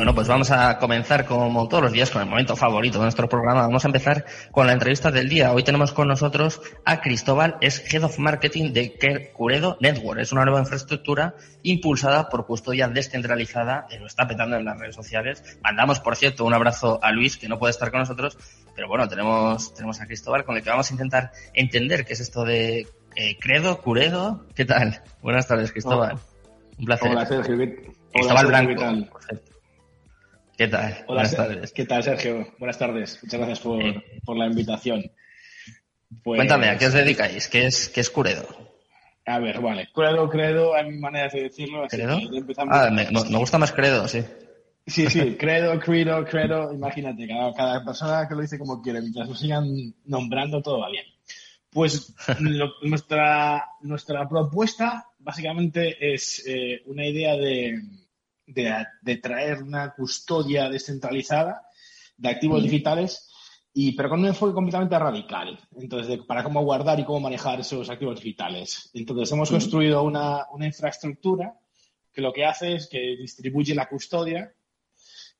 Bueno, pues vamos a comenzar como todos los días con el momento favorito de nuestro programa. Vamos a empezar con la entrevista del día. Hoy tenemos con nosotros a Cristóbal, es Head of Marketing de Curedo Network. Es una nueva infraestructura impulsada por custodia descentralizada lo está petando en las redes sociales. Mandamos, por cierto, un abrazo a Luis, que no puede estar con nosotros, pero bueno, tenemos, tenemos a Cristóbal con el que vamos a intentar entender qué es esto de eh, Credo, Curedo. ¿Qué tal? Buenas tardes, Cristóbal. Un placer. Hola, Sergio. Cristóbal Blanco, por cierto. ¿Qué tal? Hola, Buenas tardes. ¿Qué tal, Sergio? Buenas tardes. Muchas gracias por, por la invitación. Pues... Cuéntame, ¿a qué os dedicáis? ¿Qué es, qué es Curedo? A ver, vale. Credo, credo, hay maneras de decirlo. ¿Credo? Ah, me, me, gusta más credo, sí. Sí, sí, credo, credo, credo. Imagínate, cada, cada, persona que lo dice como quiere, mientras lo sigan nombrando, todo va bien. Pues lo, nuestra, nuestra propuesta básicamente es eh, una idea de, de, traer una custodia descentralizada de activos digitales, y, pero con un enfoque completamente radical. Entonces, para cómo guardar y cómo manejar esos activos digitales. Entonces, hemos construido una, una, infraestructura que lo que hace es que distribuye la custodia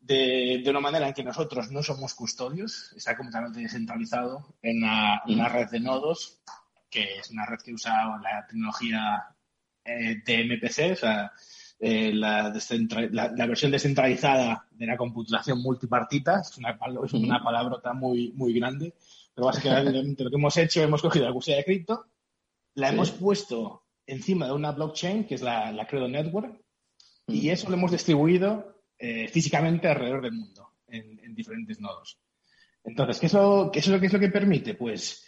de, de, una manera en que nosotros no somos custodios, está completamente descentralizado en una, una red de nodos, que es una red que usa la tecnología eh, de MPC, o sea, eh, la, la, versión descentralizada de la computación multipartita, es una, es una palabrota muy, muy grande, pero básicamente lo que hemos hecho, hemos cogido la custodia de cripto, la hemos puesto encima de una blockchain, que es la, la Credo Network, y eso lo hemos distribuido eh, físicamente alrededor del mundo, en, en diferentes nodos. Entonces, ¿qué es, lo, ¿qué es lo que es lo que permite? Pues,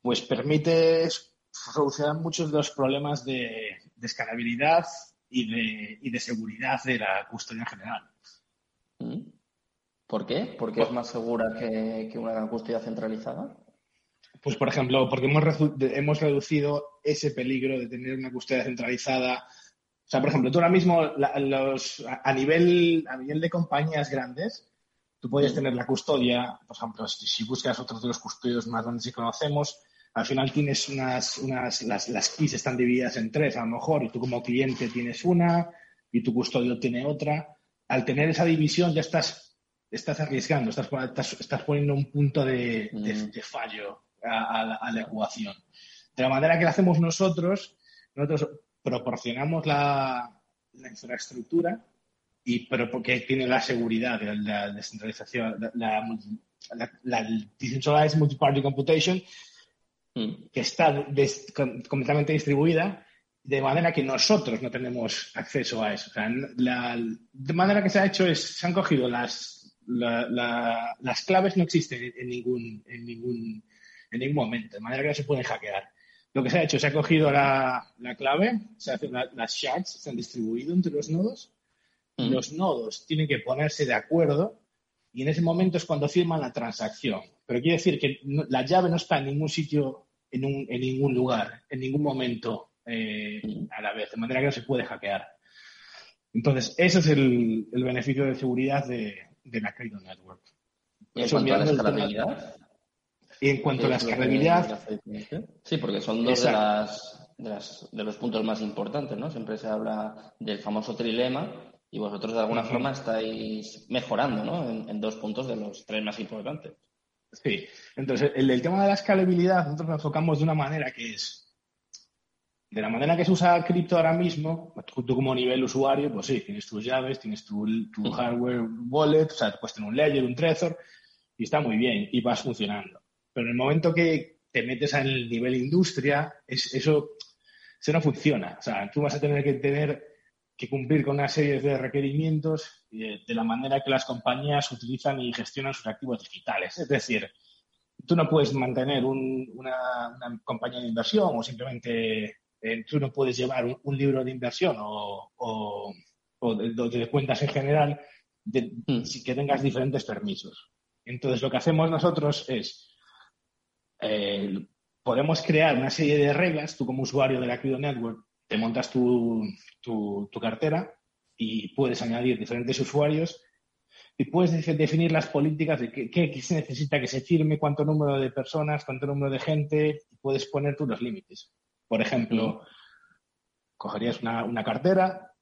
pues permite solucionar muchos de los problemas de, de escalabilidad y de, y de seguridad de la custodia en general. Mm. ¿Por qué? ¿Por qué es más segura que, que, una custodia centralizada? Pues, por ejemplo, porque hemos, hemos reducido ese peligro de tener una custodia centralizada. O sea, por ejemplo, tú ahora mismo, la, los, a, nivel, a nivel de compañías grandes, tú puedes mm. tener la custodia, por ejemplo, si, si buscas otros de los custodios más grandes que conocemos, al final tienes unas, unas las, las keys están divididas en tres a lo mejor y tú como cliente tienes una y tu custodio tiene otra. Al tener esa división ya estás, estás arriesgando, estás, estás, estás poniendo un punto de, de, mm. de fallo a, a, a, la ecuación. De la manera que lo hacemos nosotros, nosotros proporcionamos la, la infraestructura y pero porque tiene la seguridad de la descentralización, la, la, la Decentralized Multiparty Computation, Mm. que está completamente distribuida, de manera que nosotros no tenemos acceso a eso. O sea, la, de manera que se ha hecho es, se han cogido las, la, la, las claves, no existen en ningún, en, ningún, en ningún momento, de manera que no se pueden hackear. Lo que se ha hecho, se ha cogido la, la clave, se hacen las shards, se han distribuido entre los nodos, mm. los nodos tienen que ponerse de acuerdo y en ese momento es cuando firman la transacción. Pero quiere decir que no, la llave no está en ningún sitio en, un, en ningún lugar, en ningún momento eh, a la vez, de manera que no se puede hackear. Entonces, ese es el, el beneficio de seguridad de, de la Crypto Network. ¿Y en cuanto a la escalabilidad? Y en cuanto a la escalabilidad... Sí, porque son dos de, las, de, las, de, los puntos más importantes, ¿no? Siempre se habla del famoso trilema y vosotros de alguna uh -huh. forma estáis mejorando, ¿no? En, en dos puntos de los tres más importantes. Sí, entonces el, el, tema de la escalabilidad nosotros nos enfocamos de una manera que es, de la manera que se usa cripto ahora mismo, tú como nivel usuario, pues sí, tienes tus llaves, tienes tu, tu hardware wallet, o sea, puedes tener un ledger, un trezor, y está muy bien, y vas funcionando. Pero en el momento que te metes al nivel industria, es, eso, eso no funciona. O sea, tú vas a tener que tener que cumplir con una serie de requerimientos de, de, la manera que las compañías utilizan y gestionan sus activos digitales. Es decir, tú no puedes mantener un, una, una, compañía de inversión o simplemente eh, tú no puedes llevar un, un libro de inversión o, o, o de, de, cuentas en general de, mm. que tengas diferentes permisos. Entonces, lo que hacemos nosotros es, eh, podemos crear una serie de reglas, tú como usuario de la Crypto Network, te montas tu, tu, tu cartera y puedes añadir diferentes usuarios y puedes definir las políticas de qué, qué, se necesita que se firme, cuánto número de personas, cuánto número de gente, y puedes poner tú los límites. Por ejemplo, cogerías una, una, cartera,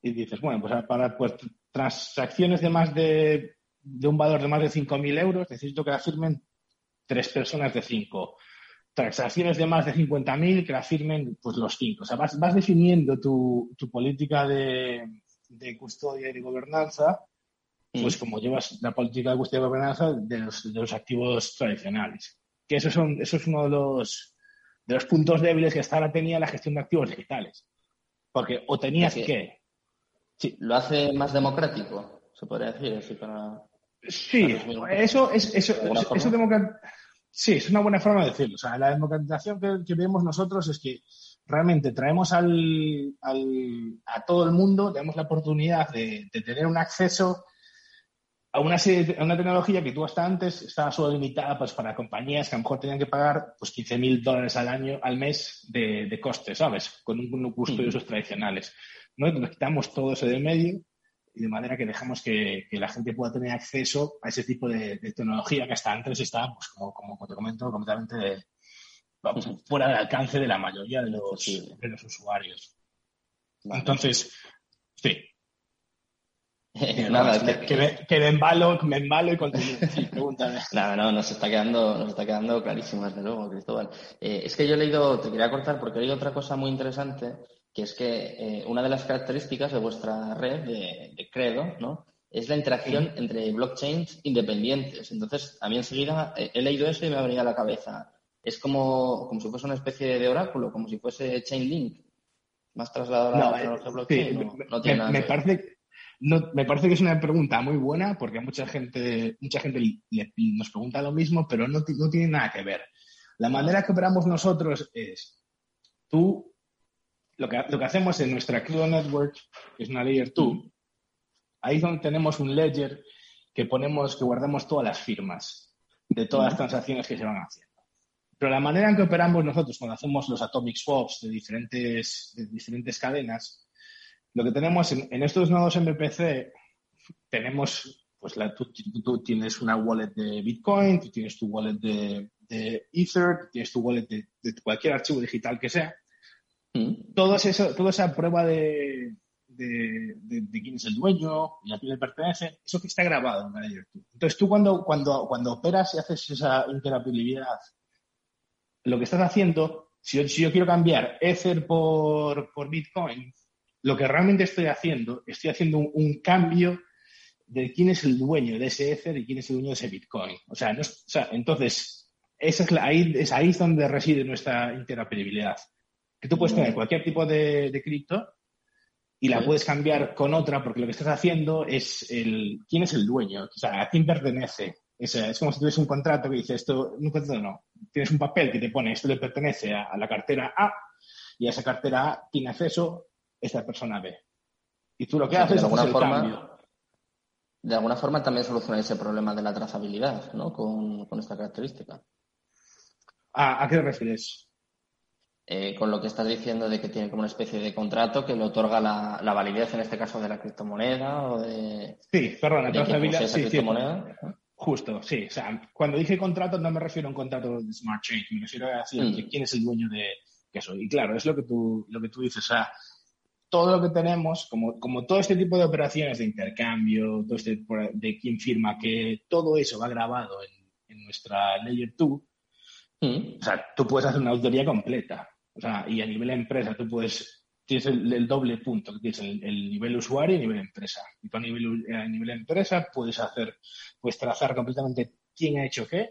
y dices, bueno, pues para pues, transacciones de más de, de un valor de más de 5.000 euros, necesito que la firmen tres personas de cinco. Transacciones de más de 50.000 que la firmen pues los cinco. O sea, vas, vas definiendo tu, tu política de, de custodia y de gobernanza pues como llevas la política de custodia y gobernanza de los, de los activos tradicionales. Que eso, son, eso es uno de los, de los puntos débiles que hasta ahora tenía la gestión de activos digitales. Porque o tenías que... Sí. ¿Lo hace más democrático? Se podría decir así para... Sí, eso es... Eso, eso, Sí, es una buena forma de decirlo. O sea, la democratización que, vemos nosotros es que realmente traemos al, al, a todo el mundo, tenemos la oportunidad de, de tener un acceso a una, una tecnología que tú hasta antes estaba solo limitada pues, para compañías que a lo mejor tenían que pagar pues, 15 mil dólares al año, al mes de, de coste, ¿sabes? Con un, un de usos tradicionales. ¿no? Nos quitamos todo eso del medio y de manera que dejamos que, que la gente pueda tener acceso a ese tipo de, tecnología que hasta antes estaba, pues, como, como te comento, completamente fuera del alcance de la mayoría de los, de los usuarios. Entonces, sí, Nada, que, me, embalo, me embalo y continúo. Sí, pregúntame. no, no, nos está quedando, nos está quedando clarísimo, desde luego, Cristóbal. Eh, es que yo he leído, te quería cortar porque he leído otra cosa muy interesante, que es que eh, una de las características de vuestra red de, Credo, ¿no? Es la interacción entre blockchains independientes. Entonces, a mí enseguida he leído eso y me ha venido a la cabeza. Es como, como si fuese una especie de oráculo, como si fuese Chainlink. Más trasladado a la tecnología blockchain. no, tiene nada me parece no, me parece que es una pregunta muy buena porque mucha gente, mucha gente nos pregunta lo mismo, pero no, no tiene nada que ver. La manera que operamos nosotros es, tú, lo que, lo que hacemos en nuestra Crypto Network, que es una Layer 2, ahí es donde tenemos un ledger que ponemos, que guardamos todas las firmas de todas las transacciones que se van haciendo. Pero la manera en que operamos nosotros cuando hacemos los atomic swaps de diferentes, de diferentes cadenas lo que tenemos en, estos nodos MPC, tenemos, pues la, tú, tienes una wallet de Bitcoin, tú tienes tu wallet de, Ether, tienes tu wallet de, cualquier archivo digital que sea. Mm. Todo eso, toda esa prueba de, de, quién es el dueño y a quién le pertenece, eso que está grabado en 2. Entonces tú cuando, cuando, cuando operas y haces esa interoperabilidad, lo que estás haciendo, si yo, si yo quiero cambiar Ether por, por Bitcoin, lo que realmente estoy haciendo, estoy haciendo un, cambio de quién es el dueño de ese Ether y quién es el dueño de ese Bitcoin. O sea, entonces, esa es ahí, es ahí donde reside nuestra interoperabilidad. Que tú puedes tener cualquier tipo de, cripto y la puedes cambiar con otra porque lo que estás haciendo es el quién es el dueño, o sea, a quién pertenece. Es, es como si tuvieses un contrato que dice esto, un contrato no, tienes un papel que te pone esto le pertenece a, a la cartera A y a esa cartera A tiene acceso esta persona ve. Y tú lo que haces de alguna es forma, De alguna forma también soluciona ese problema de la trazabilidad, ¿no? Con, esta característica. ¿A, qué te refieres? Eh, con lo que estás diciendo de que tiene como una especie de contrato que le otorga la, validez, en este caso, de la criptomoneda o de. Sí, perdón, la trazabilidad. Sí, criptomoneda. Justo, sí. O sea, cuando dije contrato no me refiero a un contrato de smart chain, me refiero a decir mm. quién es el dueño de eso. Y claro, es lo que tú, lo que tú dices. O sea, todo lo que tenemos, como, como todo este tipo de operaciones de intercambio, todo este, de quién firma, que todo eso va grabado en, nuestra Layer 2, mm. o sea, tú puedes hacer una auditoría completa. O sea, y a nivel empresa tú puedes, tienes el, doble punto, que tienes el, nivel usuario y el nivel empresa. Y tú a nivel, a nivel empresa puedes hacer, puedes trazar completamente quién ha hecho qué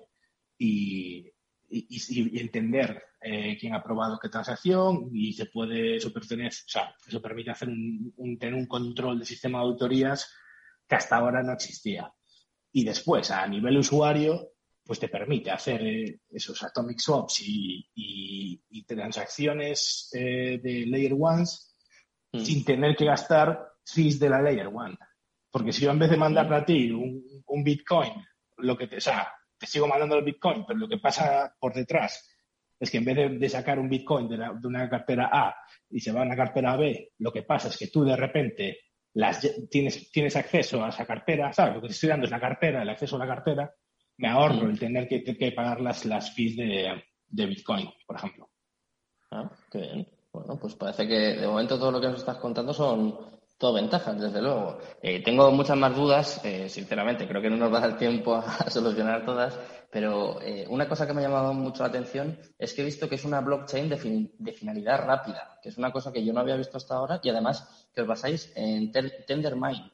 y, y, entender eh, quién ha aprobado qué transacción y se puede, eso o sea, eso permite hacer un, tener un control del sistema de auditorías que hasta ahora no existía. Y después, a nivel usuario, pues te permite hacer eh, esos atomic swaps y, transacciones eh, de layer ones mm. sin tener que gastar fees de la layer one. Porque si yo en vez de mandar a ti un, un Bitcoin, lo que te, o sea, te sigo mandando el Bitcoin, pero lo que pasa por detrás es que en vez de, sacar un Bitcoin de, una cartera A y se va a una cartera B, lo que pasa es que tú de repente las, tienes, tienes acceso a esa cartera, ¿sabes? Lo que te estoy dando es la cartera, el acceso a la cartera, me ahorro el tener que, pagar las, las fees de, Bitcoin, por ejemplo. Ah, qué bien. Bueno, pues parece que de momento todo lo que nos estás contando son Todo ventajas, desde luego. Eh, tengo muchas más dudas, eh, sinceramente, creo que no nos va a dar tiempo a, solucionar todas, pero eh, una cosa que me ha llamado mucho la atención es que he visto que es una blockchain de, finalidad rápida, que es una cosa que yo no había visto hasta ahora y además que os basáis en Tendermint.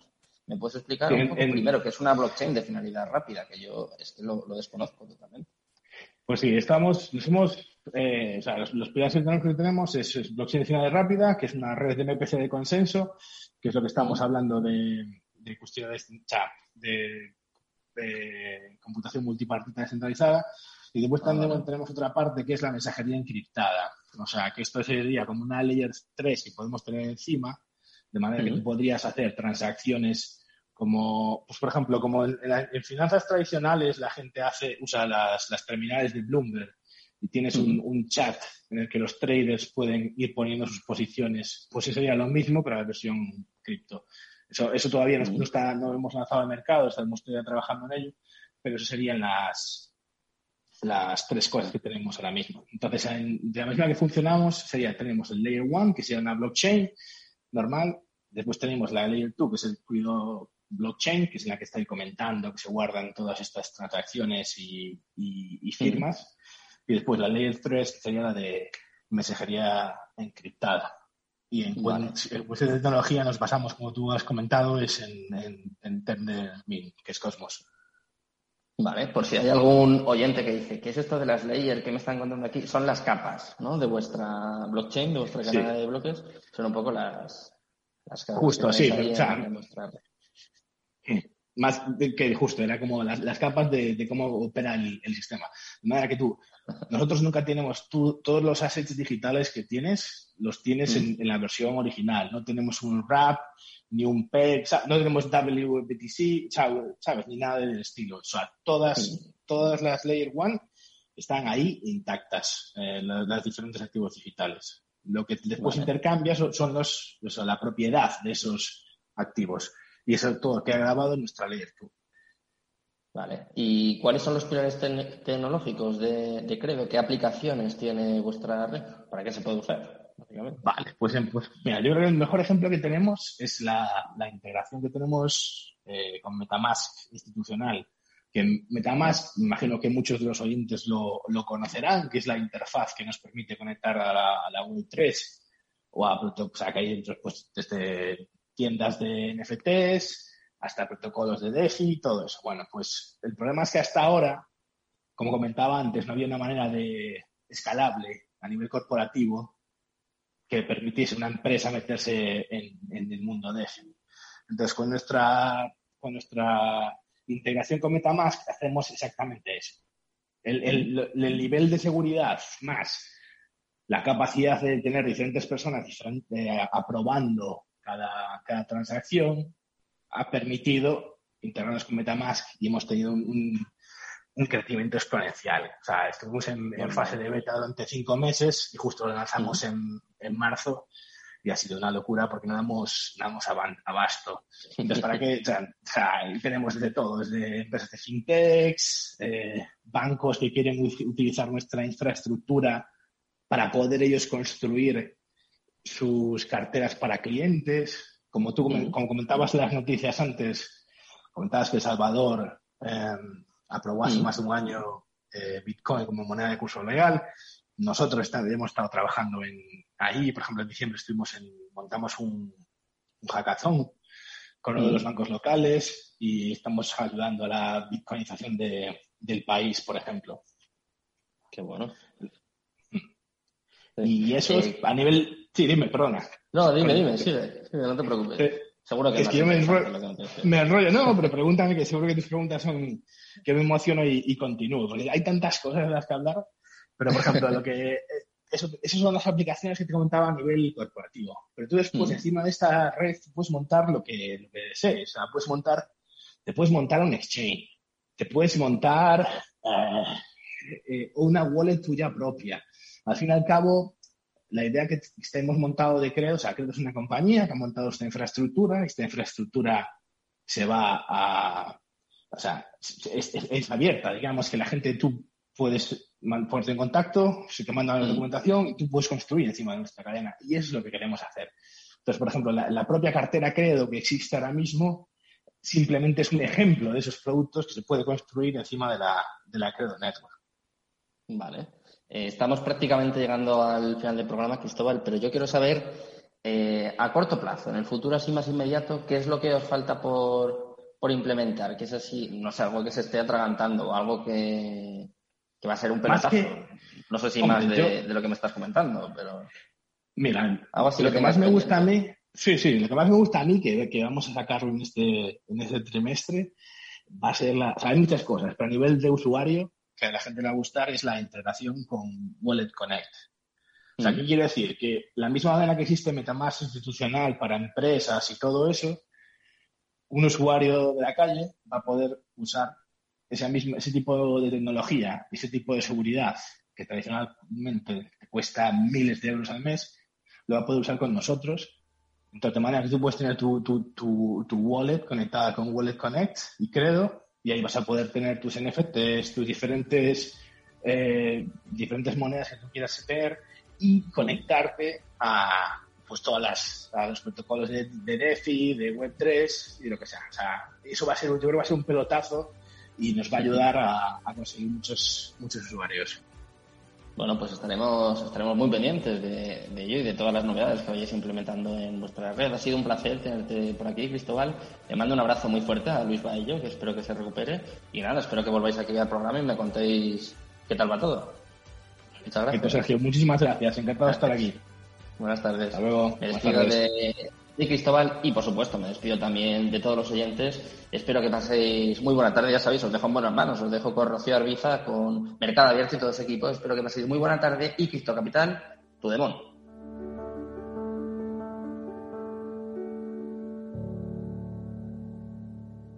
¿Me puedes explicar un poco primero qué es una blockchain de finalidad rápida? Que yo lo, desconozco totalmente. Pues sí, estamos, nos hemos, o sea, los, los pilares que tenemos es, es, blockchain de finalidad rápida, que es una red de MPC de consenso que es lo que estamos hablando de, de cuestiones de, de, computación multipartita descentralizada. Y después también tenemos otra parte que es la mensajería encriptada. O sea, que esto sería como una layer 3 que podemos tener encima, de manera que tú podrías hacer transacciones como, pues por ejemplo, como en, finanzas tradicionales la gente hace, usa las, las terminales de Bloomberg y tienes un, un, chat en el que los traders pueden ir poniendo sus posiciones, pues eso sería lo mismo, pero la versión cripto. Eso, eso todavía no, está, no hemos lanzado al mercado, estamos todavía trabajando en ello, pero eso serían las, las tres cosas que tenemos ahora mismo. Entonces, de la misma que funcionamos, sería, tenemos el Layer 1, que sería una blockchain normal, después tenemos la Layer 2, que es el cuido blockchain, que es la que estoy comentando, que se guardan todas estas transacciones y, y, firmas. Y después la Layer 3, que sería la de mensajería encriptada. Y en cuanto a de tecnología nos basamos, como tú has comentado, es en, en, en Tendermint, que es Cosmos. Vale, por si hay algún oyente que dice, ¿qué es esto de las layers que me están contando aquí? Son las capas, ¿no? De vuestra blockchain, de vuestra cadena de bloques. Son un poco las, las capas. Justo, sí. O sea, más que justo, era como las, capas de, cómo opera el, sistema. De manera que tú, nosotros nunca tenemos tú, todos los assets digitales que tienes, los tienes en, mm. la versión original. No tenemos un wrap, ni un PEG, no tenemos WBTC, ¿sabes? Ni nada del estilo. O sea, todas, todas las Layer 1 están ahí intactas, eh, las, diferentes activos digitales. Lo que después intercambia son, los, la propiedad de esos activos y eso todo queda grabado en nuestra layer 2. Vale. ¿Y cuáles son los pilares tecnológicos de, de, Credo? ¿Qué aplicaciones tiene vuestra red? ¿Para qué se puede usar? Vale, pues, pues, mira, yo creo que el mejor ejemplo que tenemos es la, integración que tenemos eh, con Metamask institucional. Que Metamask, imagino que muchos de los oyentes lo, conocerán, que es la interfaz que nos permite conectar a la, a la Web3 o a, o sea, que hay dentro, pues, desde tiendas de NFTs, hasta protocolos de DeFi todo eso. Bueno, pues el problema es que hasta ahora, como comentaba antes, no había una manera de escalable a nivel corporativo que permitiese una empresa meterse en, el mundo DeFi. Entonces, con nuestra, con nuestra integración con Metamask hacemos exactamente eso. El, el, nivel de seguridad más la capacidad de tener diferentes personas eh, aprobando cada, transacción ha permitido integrarnos con Metamask y hemos tenido un, crecimiento exponencial. O sea, estuvimos en, fase de beta durante cinco meses y justo lo lanzamos en, marzo y ha sido una locura porque no damos, damos abasto. Entonces, ¿para qué? O sea, tenemos de todo, desde empresas de fintechs, eh, bancos que quieren utilizar nuestra infraestructura para poder ellos construir sus carteras para clientes. Como tú como comentabas en las noticias antes, comentabas que Salvador eh, aprobó hace más de un año eh, Bitcoin como moneda de curso legal. Nosotros hemos estado trabajando en ahí, por ejemplo, en diciembre estuvimos en, montamos un, un hackathon con uno de los bancos locales y estamos ayudando a la bitcoinización de, del país, por ejemplo. Qué bueno. Y eso es eh, a nivel Sí, dime, perdona. No, dime, dime, sigue, no te preocupes. Eh, seguro que es que yo me, enrollo, no, pero pregúntame que seguro que tus preguntas son que me emociono y, continúo, porque hay tantas cosas de las que hablar, pero por ejemplo, lo que eh, eso, esas son las aplicaciones que te comentaba a nivel corporativo. Pero tú después, mm. encima de esta red, puedes montar lo que, lo que desees. O sea, puedes montar, te puedes montar un exchange, te puedes montar eh, una wallet tuya propia. Al fin y al cabo, la idea que hemos montado de Credo, o sea, Credo es una compañía que ha montado esta infraestructura, esta infraestructura se va a, o sea, es, abierta, digamos que la gente, tú puedes ponerte en contacto, se te manda la documentación y tú puedes construir encima de nuestra cadena. Y eso es lo que queremos hacer. Entonces, por ejemplo, la, propia cartera Credo que existe ahora mismo simplemente es un ejemplo de esos productos que se puede construir encima de la, de la Credo Network. Vale. Eh, estamos prácticamente llegando al final del programa, Cristóbal, pero yo quiero saber eh, a corto plazo, en el futuro así más inmediato, ¿qué es lo que os falta por, por implementar? Que es así, no sé, algo que se esté atragantando o algo que, va a ser un pelotazo. No sé si más de, lo que me estás comentando, pero. Mira, lo que más me gusta a mí, sí, sí, lo que más me gusta a mí, que, que vamos a sacarlo en este, en este trimestre, va a ser la. O sea, hay muchas cosas, pero a nivel de usuario, que a la gente le va a gustar, es la integración con Wallet Connect. O sea, ¿qué quiere decir? Que la misma manera que existe Metamask institucional para empresas y todo eso, un usuario de la calle va a poder usar ese, mismo, ese tipo de tecnología, ese tipo de seguridad que tradicionalmente cuesta miles de euros al mes, lo va a poder usar con nosotros. Entonces, de manera que tú puedes tener tu, tu, tu, wallet conectada con Wallet Connect y Credo, y ahí vas a poder tener tus NFTs, tus diferentes, eh, diferentes monedas que tú quieras tener y conectarte a pues todas las, a los protocolos de, DeFi, de Web3 y lo que sea. O sea, eso va a ser, yo creo va a ser un pelotazo y nos va a ayudar a, conseguir muchos, muchos usuarios. Bueno, pues estaremos, estaremos muy pendientes de, ello y de todas las novedades que vayáis implementando en vuestra red. Ha sido un placer tenerte por aquí, Cristóbal. Le mando un abrazo muy fuerte a Luis Baello, que espero que se recupere. Y nada, espero que volváis aquí al programa y me contéis qué tal va todo. Muchas gracias. Sergio, muchísimas gracias. Encantado de estar aquí. Buenas tardes. Hasta luego. Me despido de, Cristóbal y, por supuesto, me despido también de todos los oyentes. Espero que paséis muy buena tarde. Ya sabéis, os dejo en buenas manos. Os dejo con Rocío Arbiza, con Mercado Abierto y todo ese equipo. Espero que paséis muy buena tarde y Cristo Capital, tu demon.